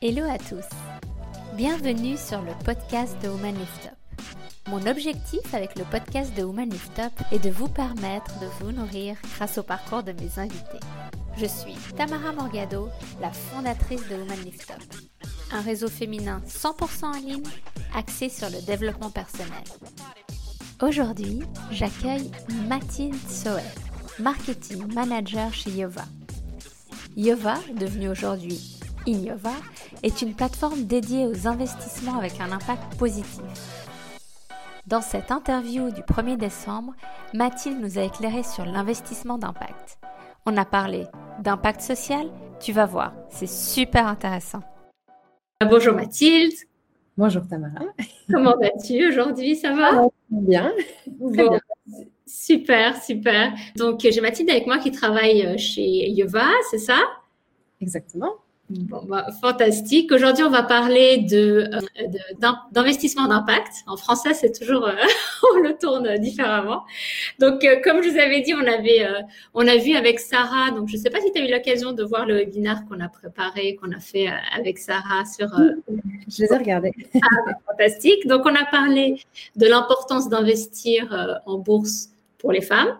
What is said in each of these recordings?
Hello à tous. Bienvenue sur le podcast de Woman Lift Up. Mon objectif avec le podcast de Woman Lift Up est de vous permettre de vous nourrir grâce au parcours de mes invités. Je suis Tamara Morgado, la fondatrice de Woman Lift Up, un réseau féminin 100% en ligne axé sur le développement personnel. Aujourd'hui, j'accueille Mathilde Soet, marketing manager chez Yova. Yova, devenue aujourd'hui Inyova, est une plateforme dédiée aux investissements avec un impact positif. Dans cette interview du 1er décembre, Mathilde nous a éclairé sur l'investissement d'impact. On a parlé d'impact social, tu vas voir, c'est super intéressant. Bonjour Mathilde. Bonjour Tamara. Comment vas-tu aujourd'hui Ça va? Bien. bien. Super, super. Donc j'ai Mathilde avec moi qui travaille chez Yova, c'est ça? Exactement. Bon, bah, fantastique. Aujourd'hui, on va parler de, euh, d'investissement d'impact. En français, c'est toujours, euh, on le tourne différemment. Donc, euh, comme je vous avais dit, on avait, on a vu avec Sarah. Donc, je ne sais pas si tu as eu l'occasion de voir le webinaire qu'on a préparé, qu'on a fait avec Sarah sur. je les ai regardés. Ah, fantastique. Donc, on a parlé de l'importance d'investir en bourse pour les femmes.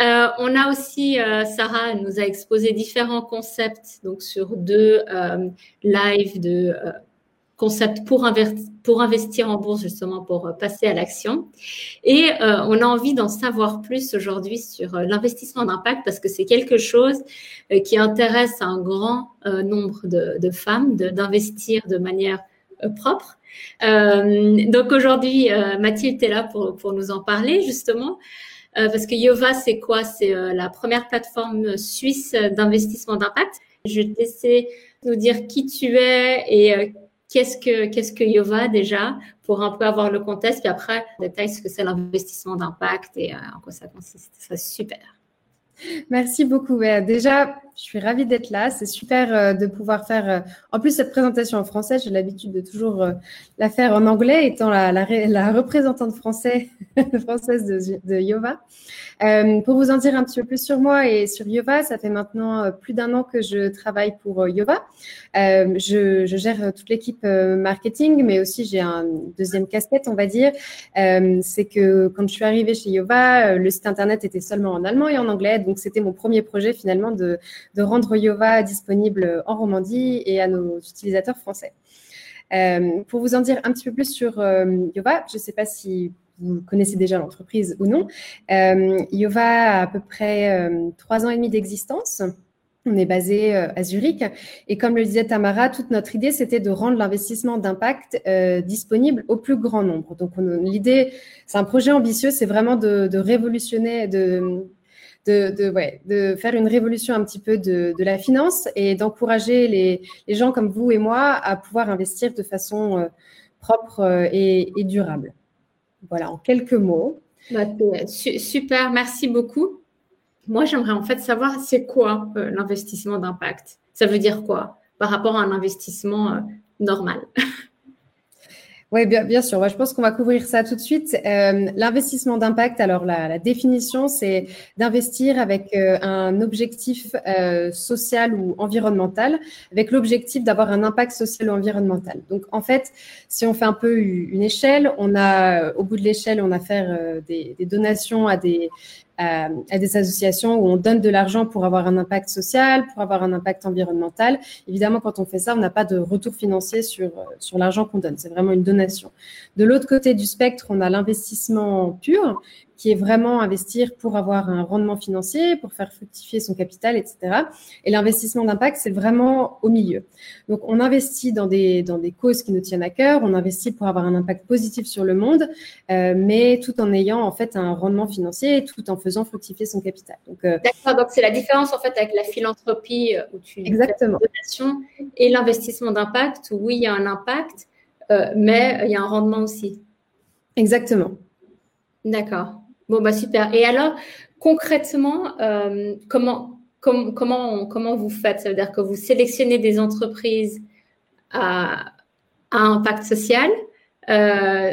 Euh, on a aussi, euh, Sarah nous a exposé différents concepts donc sur deux euh, lives de concepts pour, investir en bourse justement pour passer à l'action. Et on a envie d'en savoir plus aujourd'hui sur l'investissement d'impact parce que c'est quelque chose qui intéresse un grand nombre de, femmes d'investir de, manière propre. donc aujourd'hui, Mathilde est là pour, pour nous en parler justement. Euh, parce que Yova, c'est quoi? C'est euh, la première plateforme suisse d'investissement d'impact. Je vais te laisser nous dire qui tu es et euh, qu'est-ce que qu'est-ce que Yova déjà pour un peu avoir le contexte, puis après détail ce que c'est l'investissement d'impact et en quoi ça consiste. Ça super. Merci beaucoup. Déjà, je suis ravie d'être là. C'est super euh, de pouvoir faire, euh, en plus, cette présentation en français. J'ai l'habitude de toujours euh, la faire en anglais, étant la, représentante français, française de, Yova. pour vous en dire un petit peu plus sur moi et sur Yova, ça fait maintenant plus d'un an que je travaille pour Yova. Je, gère toute l'équipe marketing, mais aussi j'ai un deuxième casquette, on va dire. C'est que quand je suis arrivée chez Yova, le site internet était seulement en allemand et en anglais. C'était mon premier projet finalement de rendre Yova disponible en Romandie et à nos utilisateurs français. Euh, pour vous en dire un petit peu plus sur euh, Yova, je ne sais pas si vous connaissez déjà l'entreprise ou non. Euh, Yova a à peu près trois ans et demi d'existence. On est basé à Zurich et comme le disait Tamara, toute notre idée c'était de rendre l'investissement d'impact disponible au plus grand nombre. Donc l'idée, c'est un projet ambitieux, c'est vraiment de révolutionner, de de, ouais, de faire une révolution un petit peu de, de la finance et d'encourager les, les, gens comme vous et moi à pouvoir investir de façon euh, propre euh, et, durable. Voilà, en quelques mots. Bah, super, merci beaucoup. Moi, j'aimerais en fait savoir c'est quoi euh, l'investissement d'impact? Ça veut dire quoi par rapport à un investissement normal? Oui, bien, bien sûr. je pense qu'on va couvrir ça tout de suite. Euh, l'investissement d'impact, alors la, définition, c'est d'investir avec euh, un objectif euh, social ou environnemental, avec l'objectif d'avoir un impact social ou environnemental. Donc, en fait, si on fait un peu une échelle, on a, au bout de l'échelle, on a faire des donations à des à, des associations où on donne de l'argent pour avoir un impact social, pour avoir un impact environnemental. Évidemment, quand on fait ça, on n'a pas de retour financier sur, sur l'argent qu'on donne. C'est vraiment une donation. De l'autre côté du spectre, on a l'investissement pur, qui est vraiment investir pour avoir un rendement financier, pour faire fructifier son capital, etc. Et l'investissement d'impact, c'est vraiment au milieu. Donc, on investit dans des, dans des causes qui nous tiennent à cœur, on investit pour avoir un impact positif sur le monde, euh, mais tout en ayant en fait un rendement financier, tout en faisant fructifier son capital. Donc, euh, D'accord, donc c'est la différence en fait avec la philanthropie euh, où tu Exactement. donation et l'investissement d'impact où oui, il y a un impact, mais il y a un rendement aussi. Exactement. D'accord. Bon, bah super. Et alors, concrètement, euh, comment, comment, comment vous faites? Ça veut dire que vous sélectionnez des entreprises à, impact social euh,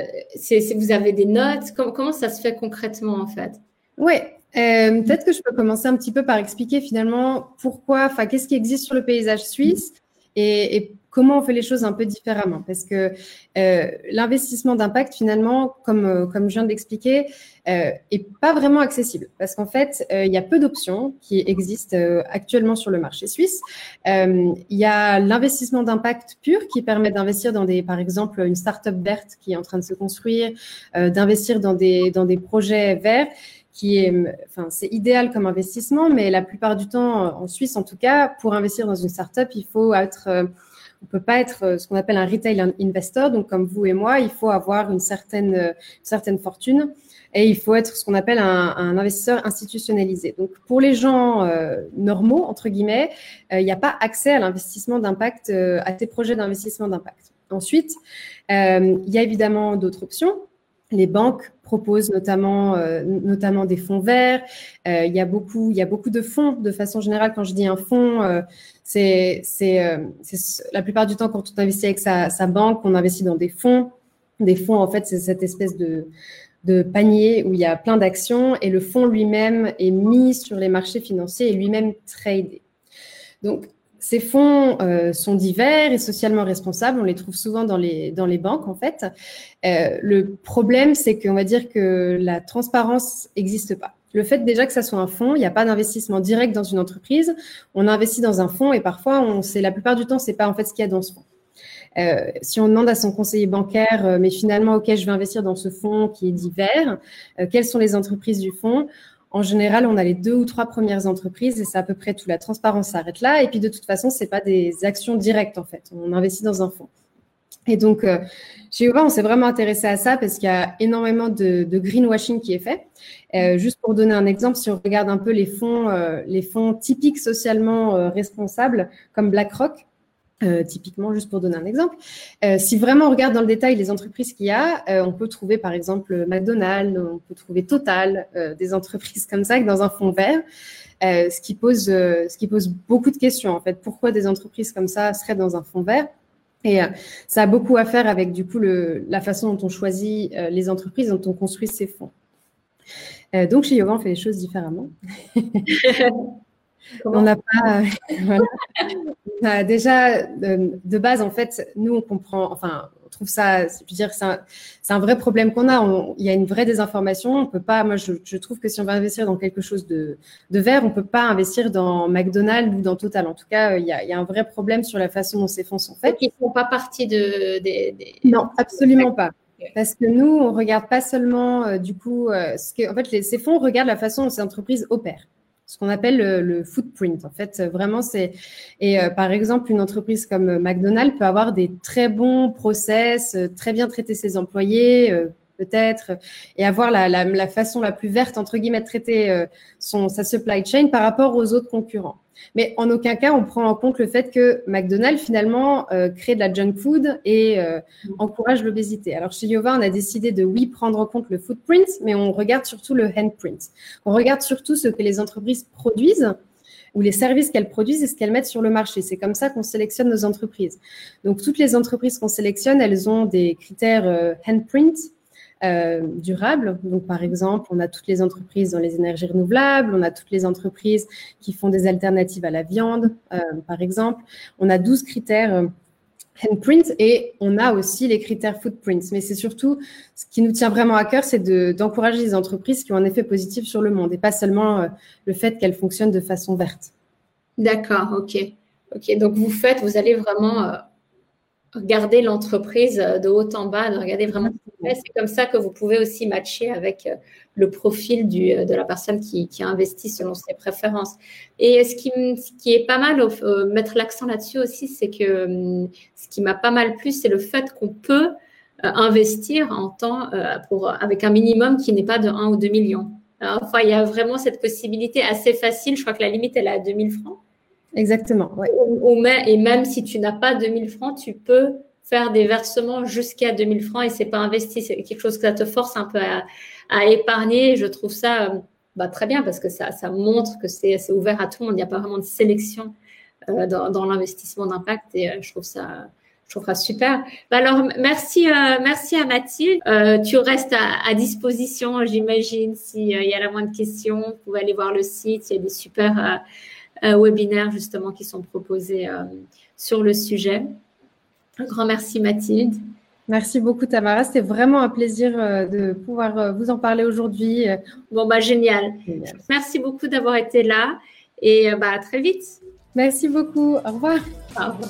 Vous avez des notes? Comment, ça se fait concrètement en fait? Oui, euh, peut-être que je peux commencer un petit peu par expliquer finalement pourquoi, enfin, qu'est-ce qui existe sur le paysage suisse et, et comment on fait les choses un peu différemment Parce que euh, l'investissement d'impact, finalement, comme, euh, comme je viens de l'expliquer, euh, est pas vraiment accessible. Parce qu'en fait, euh, il y a peu d'options qui existent actuellement sur le marché suisse. Il y a l'investissement d'impact pur qui permet d'investir dans des, par exemple, une start-up verte qui est en train de se construire, d'investir dans des, dans des projets verts qui est, enfin, c'est idéal comme investissement, mais la plupart du temps, en Suisse en tout cas, pour investir dans une startup, il faut être, on peut pas être euh, ce qu'on appelle un retail investor. Donc, comme vous et moi, il faut avoir une certaine, une certaine fortune et il faut être ce qu'on appelle un, un, investisseur institutionnalisé. Donc, pour les gens euh, normaux, entre guillemets, il n'y a pas accès à l'investissement d'impact, à ces projets d'investissement d'impact. Ensuite, il y a évidemment d'autres options les banques proposent notamment, euh, notamment des fonds verts. Euh, il, y a beaucoup, il y a beaucoup de fonds. De façon générale, quand je dis un fonds, euh, c'est, c'est, la plupart du temps quand on investit avec sa, sa, banque, on investit dans des fonds. Des fonds, en fait, c'est cette espèce de, de panier où il y a plein d'actions et le fonds lui-même est mis sur les marchés financiers et lui-même tradé. Donc, ces fonds euh, sont divers et socialement responsables. On les trouve souvent dans les, dans les banques, en fait. Euh, le problème, c'est qu'on va dire que la transparence n'existe pas. Le fait déjà que ça soit un fonds, il n'y a pas d'investissement direct dans une entreprise. On investit dans un fonds et parfois, la plupart du temps, c'est pas en fait ce qu'il y a dans ce fonds. Euh, si on demande à son conseiller bancaire, mais finalement, ok, je vais investir dans ce fonds qui est divers, quelles sont les entreprises du fonds? En général, on a les deux ou trois premières entreprises et c'est à peu près tout. La transparence s'arrête là. Et puis, de toute façon, c'est pas des actions directes, en fait. On investit dans un fonds. Et donc, euh, chez Yova, on s'est vraiment intéressé à ça parce qu'il y a énormément de, greenwashing qui est fait. Euh, juste pour donner un exemple, si on regarde un peu les fonds, euh, les fonds typiques socialement responsables, comme BlackRock, euh, typiquement, juste pour donner un exemple, euh, si vraiment on regarde dans le détail les entreprises qu'il y a, euh, on peut trouver par exemple McDonald's, on peut trouver Total, des entreprises comme ça dans un fonds vert, ce qui pose beaucoup de questions en fait. Pourquoi des entreprises comme ça seraient dans un fonds vert? Et ça a beaucoup à faire avec du coup la façon dont on choisit les entreprises, dont on construit ces fonds. donc chez Yoga, on fait les choses différemment. on n'a pas. voilà. déjà, de, base, en fait, nous, on comprend, enfin, on trouve ça, je veux dire, c'est un, un, vrai problème qu'on a. il y a une vraie désinformation. On peut pas, moi, je, je, trouve que si on va investir dans quelque chose de, de vert, on peut pas investir dans McDonald's ou dans Total. En tout cas, il y a, il y a un vrai problème sur la façon dont ces fonds sont faits. Ils font pas partie de, des. Non, absolument pas. Parce que nous, on regarde pas seulement, euh, du coup, euh, ce que, en fait, les, ces fonds regardent la façon dont ces entreprises opèrent ce qu'on appelle le, footprint. En fait, vraiment, c'est et euh, par exemple une entreprise comme McDonald's peut avoir des très bons process, euh, très bien traiter ses employés. Euh, peut-être, et avoir la, la, la, façon la plus verte, entre guillemets, de traiter son, sa supply chain par rapport aux autres concurrents. Mais en aucun cas, on prend en compte le fait que McDonald's, finalement, euh, crée de la junk food et euh, encourage l'obésité. Alors, chez Yova, on a décidé de, oui, prendre en compte le footprint, mais on regarde surtout le handprint. On regarde surtout ce que les entreprises produisent ou les services qu'elles produisent et ce qu'elles mettent sur le marché. C'est comme ça qu'on sélectionne nos entreprises. Donc, toutes les entreprises qu'on sélectionne, elles ont des critères euh, handprint euh, durable. Donc, par exemple, on a toutes les entreprises dans les énergies renouvelables, on a toutes les entreprises qui font des alternatives à la viande, euh, par exemple. On a 12 critères euh, handprint et on a aussi les critères footprint. Mais c'est surtout ce qui nous tient vraiment à cœur, c'est d'encourager les entreprises qui ont un effet positif sur le monde et pas seulement euh, le fait qu'elles fonctionnent de façon verte. D'accord, ok. Ok, donc vous faites, vous allez vraiment regarder l'entreprise de haut en bas, de regarder vraiment C'est comme ça que vous pouvez aussi matcher avec euh, le profil du, euh, de la personne qui, qui, a investi selon ses préférences. Et ce qui, ce qui est pas mal, mettre l'accent là-dessus aussi, c'est que ce qui m'a pas mal plu, c'est le fait qu'on peut investir en temps pour, avec un minimum qui n'est pas de 1 ou 2 millions. Enfin, il y a vraiment cette possibilité assez facile. Je crois que la limite, elle est à 2000 francs. Exactement. et même si tu n'as pas 2000 francs, tu peux faire des versements jusqu'à 2000 francs et c'est pas investi. C'est quelque chose que ça te force un peu à, épargner. Je trouve ça euh, bah, très bien parce que ça, ça montre que c'est ouvert à tout le monde. Il n'y a pas vraiment de sélection euh, dans, l'investissement d'impact et euh, je trouve ça. Je trouve super. Bah, alors, merci, merci à Mathilde. tu restes à, disposition, j'imagine, s'il y a la moindre question. Vous pouvez aller voir le site. Il y a des super webinaires justement qui sont proposés sur le sujet. Un grand merci Mathilde. Merci beaucoup Tamara, c'était vraiment un plaisir de pouvoir vous en parler aujourd'hui. Bon bah génial. Merci beaucoup d'avoir été là et bah à très vite. Merci beaucoup. Au revoir. Au revoir.